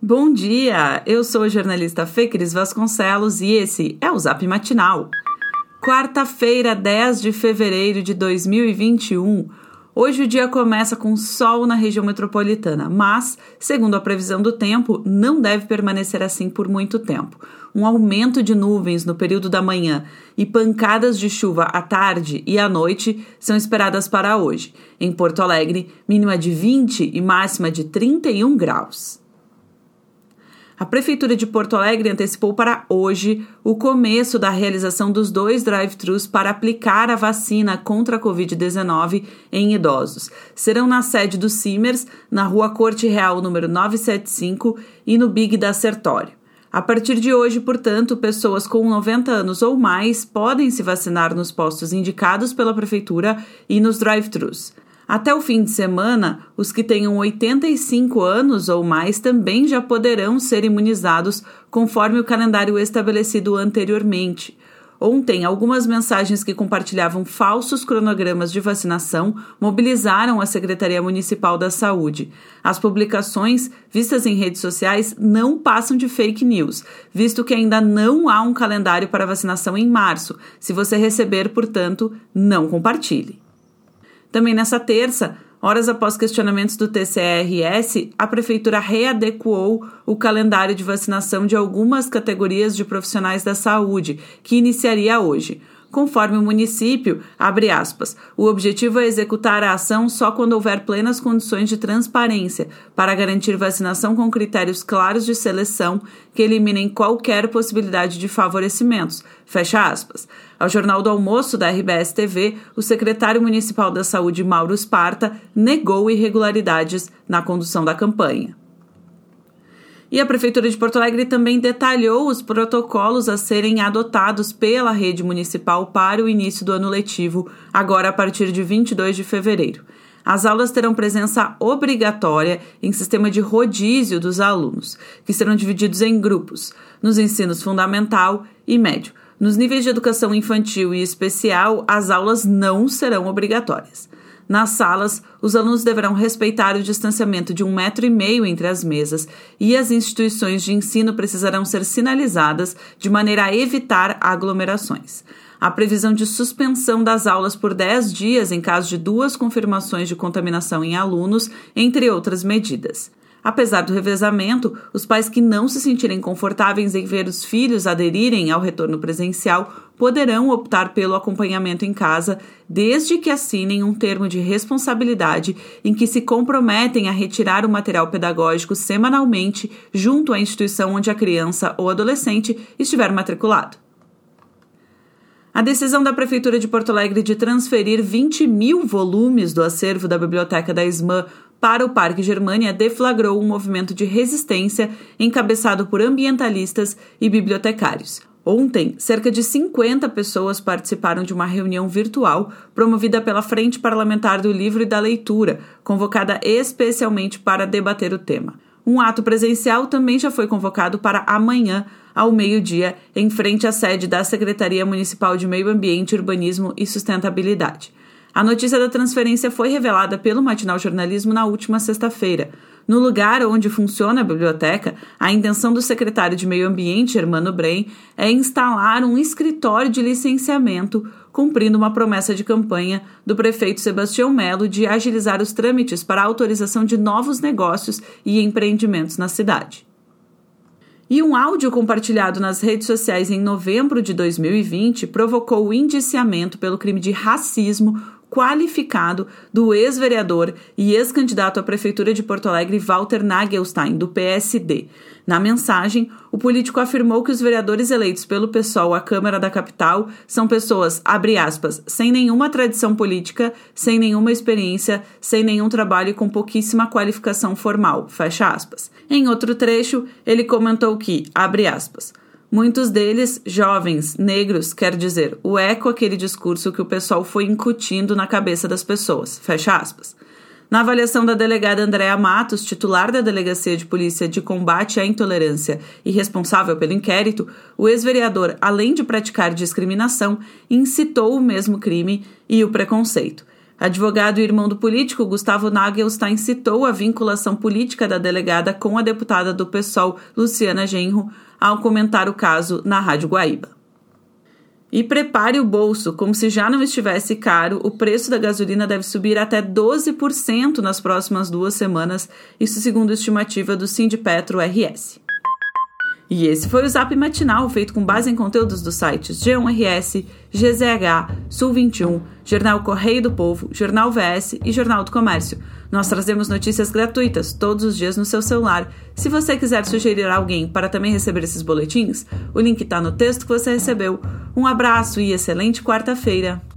Bom dia! Eu sou a jornalista Fê Cris Vasconcelos e esse é o Zap Matinal. Quarta-feira, 10 de fevereiro de 2021. Hoje o dia começa com sol na região metropolitana, mas, segundo a previsão do tempo, não deve permanecer assim por muito tempo. Um aumento de nuvens no período da manhã e pancadas de chuva à tarde e à noite são esperadas para hoje. Em Porto Alegre, mínima de 20 e máxima de 31 graus. A Prefeitura de Porto Alegre antecipou para hoje o começo da realização dos dois drive-thrus para aplicar a vacina contra a Covid-19 em idosos. Serão na sede do Simers, na Rua Corte Real, número 975, e no Big da Sertório. A partir de hoje, portanto, pessoas com 90 anos ou mais podem se vacinar nos postos indicados pela Prefeitura e nos drive-thrus. Até o fim de semana, os que tenham 85 anos ou mais também já poderão ser imunizados conforme o calendário estabelecido anteriormente. Ontem, algumas mensagens que compartilhavam falsos cronogramas de vacinação mobilizaram a Secretaria Municipal da Saúde. As publicações, vistas em redes sociais, não passam de fake news, visto que ainda não há um calendário para vacinação em março. Se você receber, portanto, não compartilhe. Também nessa terça, horas após questionamentos do TCRS, a Prefeitura readequou o calendário de vacinação de algumas categorias de profissionais da saúde, que iniciaria hoje. Conforme o município, abre aspas, o objetivo é executar a ação só quando houver plenas condições de transparência, para garantir vacinação com critérios claros de seleção que eliminem qualquer possibilidade de favorecimentos. Fecha aspas. Ao Jornal do Almoço da RBS TV, o secretário municipal da Saúde, Mauro Esparta, negou irregularidades na condução da campanha. E a Prefeitura de Porto Alegre também detalhou os protocolos a serem adotados pela rede municipal para o início do ano letivo, agora a partir de 22 de fevereiro. As aulas terão presença obrigatória em sistema de rodízio dos alunos, que serão divididos em grupos, nos ensinos fundamental e médio. Nos níveis de educação infantil e especial, as aulas não serão obrigatórias. Nas salas, os alunos deverão respeitar o distanciamento de um metro e meio entre as mesas e as instituições de ensino precisarão ser sinalizadas de maneira a evitar aglomerações. A previsão de suspensão das aulas por 10 dias em caso de duas confirmações de contaminação em alunos, entre outras medidas. Apesar do revezamento, os pais que não se sentirem confortáveis em ver os filhos aderirem ao retorno presencial poderão optar pelo acompanhamento em casa, desde que assinem um termo de responsabilidade em que se comprometem a retirar o material pedagógico semanalmente junto à instituição onde a criança ou adolescente estiver matriculado. A decisão da Prefeitura de Porto Alegre de transferir 20 mil volumes do acervo da Biblioteca da SMAN para o Parque Germânia deflagrou um movimento de resistência encabeçado por ambientalistas e bibliotecários. Ontem, cerca de 50 pessoas participaram de uma reunião virtual promovida pela Frente Parlamentar do Livro e da Leitura, convocada especialmente para debater o tema. Um ato presencial também já foi convocado para amanhã, ao meio-dia, em frente à sede da Secretaria Municipal de Meio Ambiente, Urbanismo e Sustentabilidade. A notícia da transferência foi revelada pelo Matinal Jornalismo na última sexta-feira. No lugar onde funciona a biblioteca, a intenção do secretário de Meio Ambiente, Hermano Brem, é instalar um escritório de licenciamento, cumprindo uma promessa de campanha do prefeito Sebastião Melo de agilizar os trâmites para a autorização de novos negócios e empreendimentos na cidade. E um áudio compartilhado nas redes sociais em novembro de 2020 provocou o indiciamento pelo crime de racismo qualificado do ex-vereador e ex-candidato à Prefeitura de Porto Alegre, Walter Nagelstein, do PSD. Na mensagem, o político afirmou que os vereadores eleitos pelo PSOL à Câmara da Capital são pessoas, abre aspas, sem nenhuma tradição política, sem nenhuma experiência, sem nenhum trabalho e com pouquíssima qualificação formal, fecha aspas. Em outro trecho, ele comentou que, abre aspas, Muitos deles jovens, negros, quer dizer, o eco aquele discurso que o pessoal foi incutindo na cabeça das pessoas. Fecha aspas. Na avaliação da delegada Andréa Matos, titular da Delegacia de Polícia de Combate à Intolerância e responsável pelo inquérito, o ex-vereador, além de praticar discriminação, incitou o mesmo crime e o preconceito. Advogado e irmão do político, Gustavo Nagelstein citou a vinculação política da delegada com a deputada do PSOL, Luciana Genro, ao comentar o caso na Rádio Guaíba. E prepare o bolso, como se já não estivesse caro, o preço da gasolina deve subir até 12% nas próximas duas semanas, isso segundo a estimativa do Sindipetro RS. E esse foi o Zap Matinal, feito com base em conteúdos dos sites G1RS, GZH, Sul 21, Jornal Correio do Povo, Jornal VS e Jornal do Comércio. Nós trazemos notícias gratuitas todos os dias no seu celular. Se você quiser sugerir alguém para também receber esses boletins, o link está no texto que você recebeu. Um abraço e excelente quarta-feira!